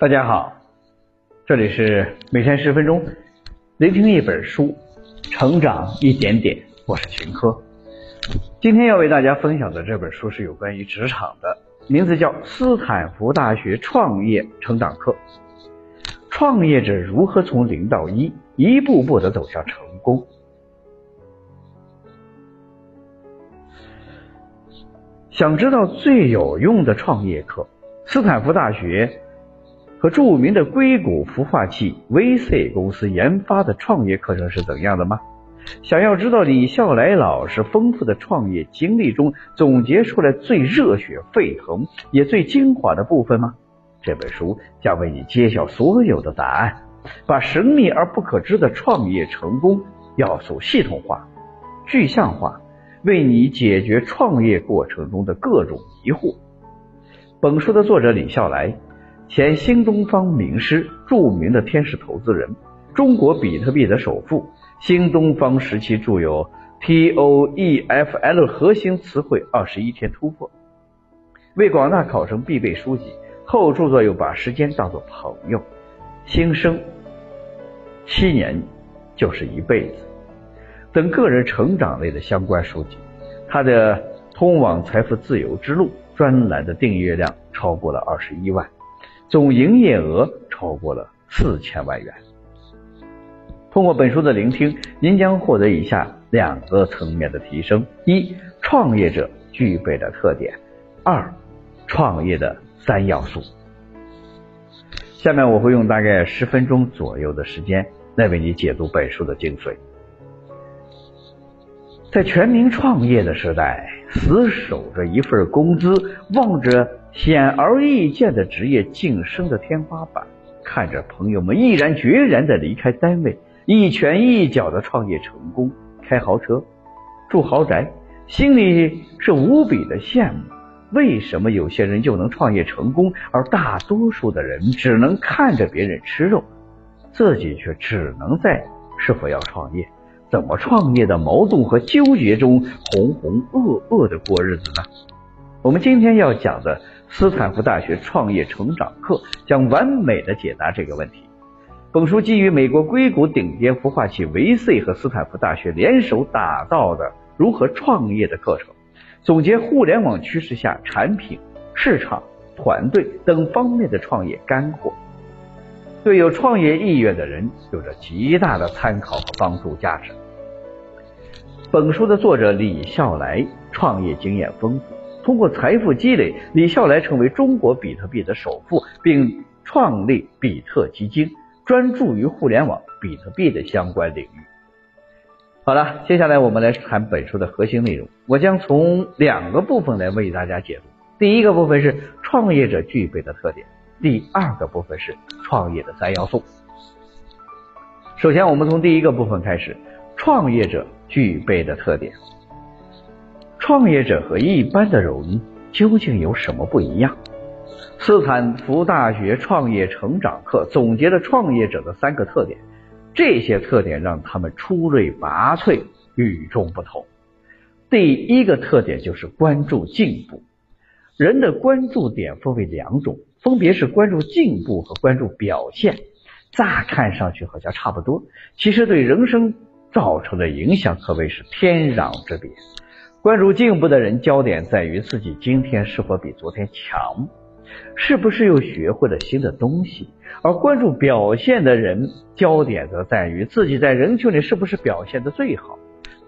大家好，这里是每天十分钟，聆听一本书，成长一点点。我是秦科，今天要为大家分享的这本书是有关于职场的，名字叫《斯坦福大学创业成长课》，创业者如何从零到一，一步步的走向成功。想知道最有用的创业课，斯坦福大学。和著名的硅谷孵化器 VC 公司研发的创业课程是怎样的吗？想要知道李笑来老师丰富的创业经历中总结出来最热血沸腾也最精华的部分吗？这本书将为你揭晓所有的答案，把神秘而不可知的创业成功要素系统化、具象化，为你解决创业过程中的各种疑惑。本书的作者李笑来。前新东方名师，著名的天使投资人，中国比特币的首富，新东方时期著有 TOEFL 核心词汇二十一天突破，为广大考生必备书籍。后著作有把时间当作朋友，新生七年就是一辈子等个人成长类的相关书籍。他的通往财富自由之路专栏的订阅量超过了二十一万。总营业额超过了四千万元。通过本书的聆听，您将获得以下两个层面的提升：一、创业者具备的特点；二、创业的三要素。下面我会用大概十分钟左右的时间来为你解读本书的精髓。在全民创业的时代，死守着一份工资，望着。显而易见的职业晋升的天花板，看着朋友们毅然决然的离开单位，一拳一脚的创业成功，开豪车，住豪宅，心里是无比的羡慕。为什么有些人就能创业成功，而大多数的人只能看着别人吃肉，自己却只能在是否要创业、怎么创业的矛盾和纠结中浑浑噩噩的过日子呢？我们今天要讲的。斯坦福大学创业成长课将完美的解答这个问题。本书基于美国硅谷顶尖孵化器维 C 和斯坦福大学联手打造的如何创业的课程，总结互联网趋势下产品、市场、团队等方面的创业干货，对有创业意愿的人有着极大的参考和帮助价值。本书的作者李笑来创业经验丰富。通过财富积累，李笑来成为中国比特币的首富，并创立比特基金，专注于互联网比特币的相关领域。好了，接下来我们来谈本书的核心内容。我将从两个部分来为大家解读。第一个部分是创业者具备的特点，第二个部分是创业的三要素。首先，我们从第一个部分开始，创业者具备的特点。创业者和一般的人究竟有什么不一样？斯坦福大学创业成长课总结了创业者的三个特点，这些特点让他们出类拔萃、与众不同。第一个特点就是关注进步。人的关注点分为两种，分别是关注进步和关注表现。乍看上去好像差不多，其实对人生造成的影响可谓是天壤之别。关注进步的人，焦点在于自己今天是否比昨天强，是不是又学会了新的东西；而关注表现的人，焦点则在于自己在人群里是不是表现的最好，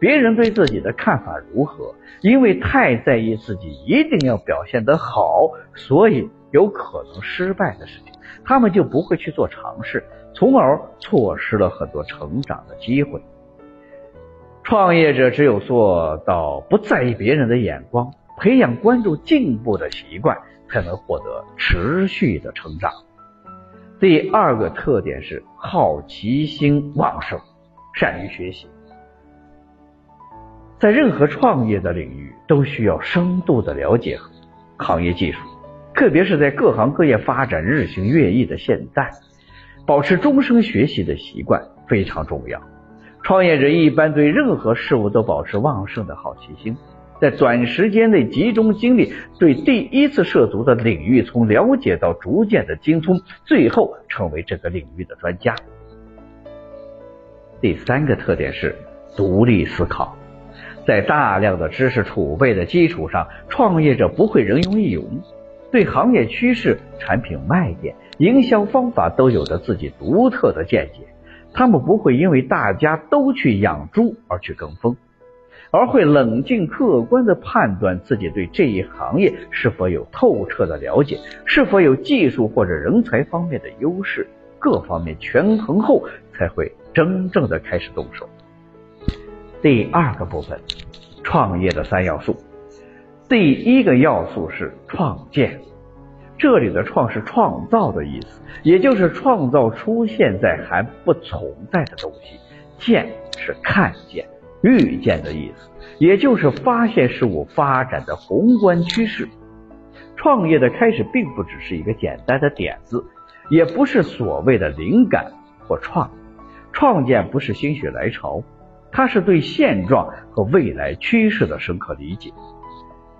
别人对自己的看法如何。因为太在意自己一定要表现得好，所以有可能失败的事情，他们就不会去做尝试，从而错失了很多成长的机会。创业者只有做到不在意别人的眼光，培养关注进步的习惯，才能获得持续的成长。第二个特点是好奇心旺盛，善于学习。在任何创业的领域，都需要深度的了解行业技术，特别是在各行各业发展日新月异的现在，保持终生学习的习惯非常重要。创业者一般对任何事物都保持旺盛的好奇心，在短时间内集中精力，对第一次涉足的领域从了解到逐渐的精通，最后成为这个领域的专家。第三个特点是独立思考，在大量的知识储备的基础上，创业者不会人云亦云，对行业趋势、产品卖点、营销方法都有着自己独特的见解。他们不会因为大家都去养猪而去跟风。而会冷静客观的判断自己对这一行业是否有透彻的了解，是否有技术或者人才方面的优势，各方面权衡后才会真正的开始动手。第二个部分，创业的三要素。第一个要素是创建，这里的创是创造的意思，也就是创造出现在还不存在的东西，见是看见。预见的意思，也就是发现事物发展的宏观趋势。创业的开始并不只是一个简单的点子，也不是所谓的灵感或创。创建不是心血来潮，它是对现状和未来趋势的深刻理解。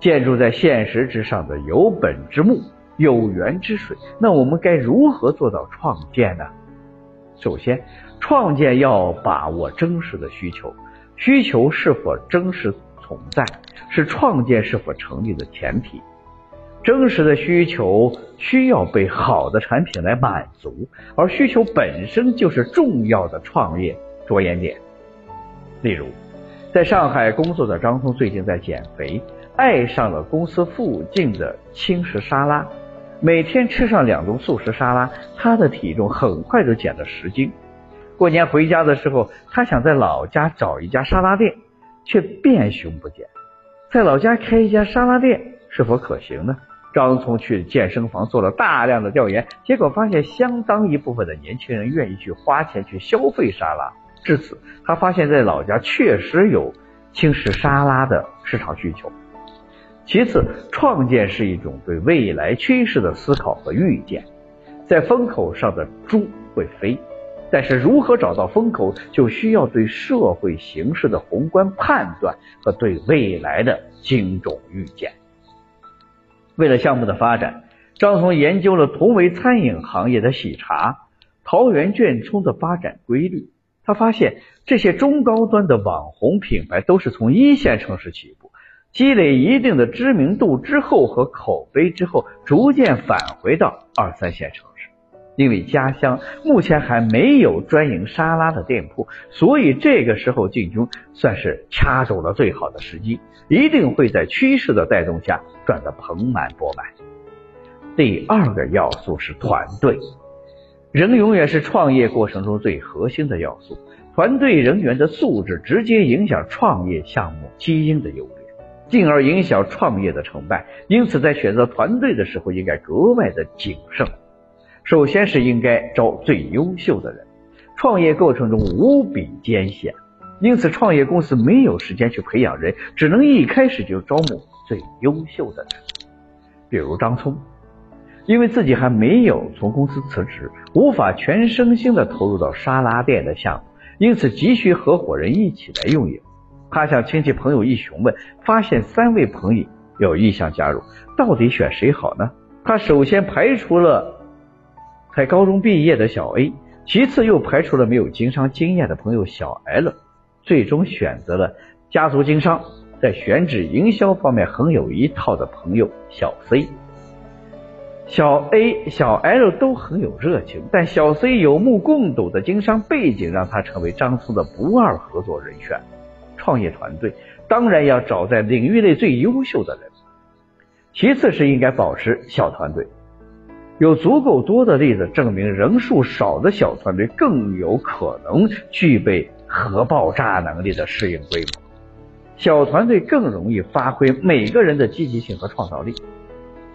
建筑在现实之上的有本之木，有源之水。那我们该如何做到创建呢？首先，创建要把握真实的需求。需求是否真实存在，是创建是否成立的前提。真实的需求需要被好的产品来满足，而需求本身就是重要的创业着眼点。例如，在上海工作的张聪最近在减肥，爱上了公司附近的轻食沙拉，每天吃上两顿素食沙拉，他的体重很快就减了十斤。过年回家的时候，他想在老家找一家沙拉店，却遍寻不见。在老家开一家沙拉店是否可行呢？张聪去健身房做了大量的调研，结果发现相当一部分的年轻人愿意去花钱去消费沙拉。至此，他发现，在老家确实有轻食沙拉的市场需求。其次，创建是一种对未来趋势的思考和预见。在风口上的猪会飞。但是，如何找到风口，就需要对社会形势的宏观判断和对未来的精准预见。为了项目的发展，张松研究了同为餐饮行业的喜茶、桃园卷冲的发展规律。他发现，这些中高端的网红品牌都是从一线城市起步，积累一定的知名度之后和口碑之后，逐渐返回到二三线城市。因为家乡目前还没有专营沙拉的店铺，所以这个时候进军算是掐住了最好的时机，一定会在趋势的带动下赚得盆满钵满。第二个要素是团队，人永远是创业过程中最核心的要素，团队人员的素质直接影响创业项目基因的优劣，进而影响创业的成败。因此，在选择团队的时候，应该格外的谨慎。首先是应该招最优秀的人，创业过程中无比艰险，因此创业公司没有时间去培养人，只能一开始就招募最优秀的人。比如张聪，因为自己还没有从公司辞职，无法全身心的投入到沙拉店的项目，因此急需合伙人一起来运营。他向亲戚朋友一询问，发现三位朋友有意向加入，到底选谁好呢？他首先排除了。才高中毕业的小 A，其次又排除了没有经商经验的朋友小 L，最终选择了家族经商，在选址营销方面很有一套的朋友小 C。小 A、小 L 都很有热情，但小 C 有目共睹的经商背景，让他成为张聪的不二合作人选。创业团队当然要找在领域内最优秀的人，其次是应该保持小团队。有足够多的例子证明，人数少的小团队更有可能具备核爆炸能力的适应规模。小团队更容易发挥每个人的积极性和创造力。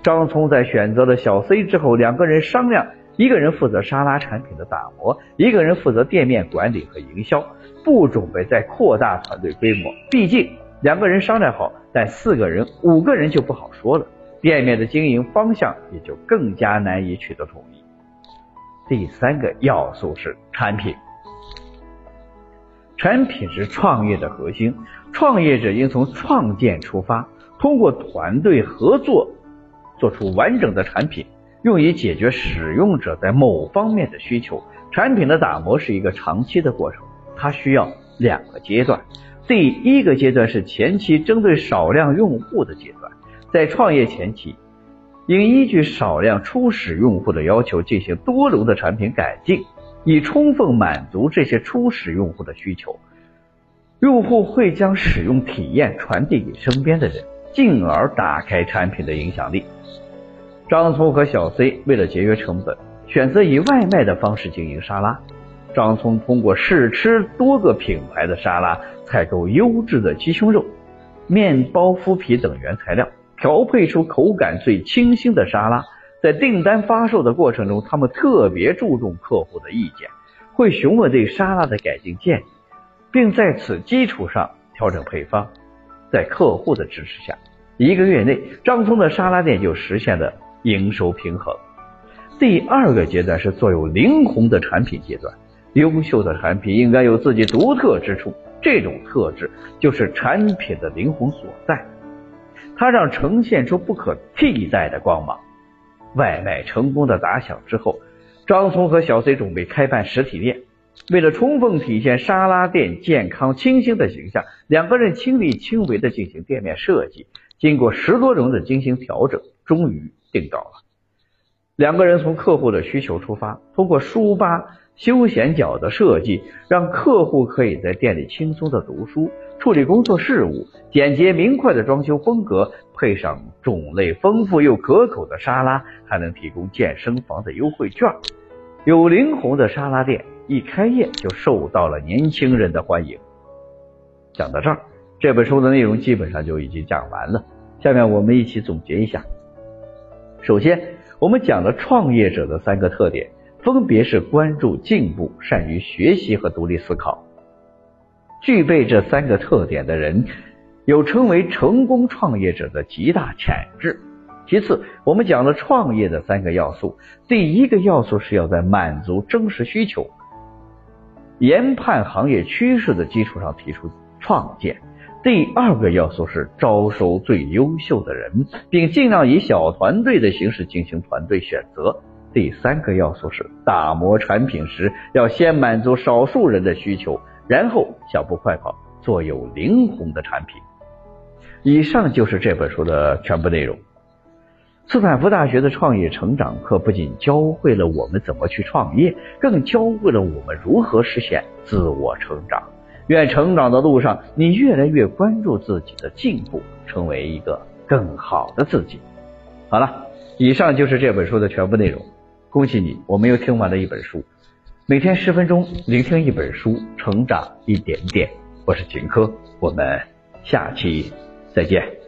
张聪在选择了小 C 之后，两个人商量，一个人负责沙拉产品的打磨，一个人负责店面管理和营销，不准备再扩大团队规模。毕竟两个人商量好，但四个人、五个人就不好说了。店面的经营方向也就更加难以取得统一。第三个要素是产品，产品是创业的核心，创业者应从创建出发，通过团队合作做出完整的产品，用以解决使用者在某方面的需求。产品的打磨是一个长期的过程，它需要两个阶段。第一个阶段是前期针对少量用户的阶段，在创业前期，应依据少量初始用户的要求进行多轮的产品改进。以充分满足这些初始用户的需求，用户会将使用体验传递给身边的人，进而打开产品的影响力。张聪和小 C 为了节约成本，选择以外卖的方式经营沙拉。张聪通过试吃多个品牌的沙拉，采购优质的鸡胸肉、面包麸皮等原材料，调配出口感最清新的沙拉。在订单发售的过程中，他们特别注重客户的意见，会询问对沙拉的改进建议，并在此基础上调整配方。在客户的支持下，一个月内，张聪的沙拉店就实现了营收平衡。第二个阶段是做有灵魂的产品阶段，优秀的产品应该有自己独特之处，这种特质就是产品的灵魂所在，它让呈现出不可替代的光芒。外卖成功的打响之后，张聪和小 C 准备开办实体店。为了充分体现沙拉店健康清新的形象，两个人亲力亲为的进行店面设计。经过十多轮的精心调整，终于定稿了。两个人从客户的需求出发，通过书吧、休闲角的设计，让客户可以在店里轻松的读书、处理工作事务。简洁明快的装修风格，配上种类丰富又可口的沙拉，还能提供健身房的优惠券。有灵魂的沙拉店一开业就受到了年轻人的欢迎。讲到这儿，这本书的内容基本上就已经讲完了。下面我们一起总结一下。首先，我们讲了创业者的三个特点，分别是关注进步、善于学习和独立思考。具备这三个特点的人，有成为成功创业者的极大潜质。其次，我们讲了创业的三个要素，第一个要素是要在满足真实需求、研判行业趋势的基础上提出创建。第二个要素是招收最优秀的人，并尽量以小团队的形式进行团队选择。第三个要素是打磨产品时要先满足少数人的需求，然后小步快跑做有灵魂的产品。以上就是这本书的全部内容。斯坦福大学的创业成长课不仅教会了我们怎么去创业，更教会了我们如何实现自我成长。愿成长的路上，你越来越关注自己的进步，成为一个更好的自己。好了，以上就是这本书的全部内容。恭喜你，我们又听完了一本书。每天十分钟，聆听一本书，成长一点点。我是秦科，我们下期再见。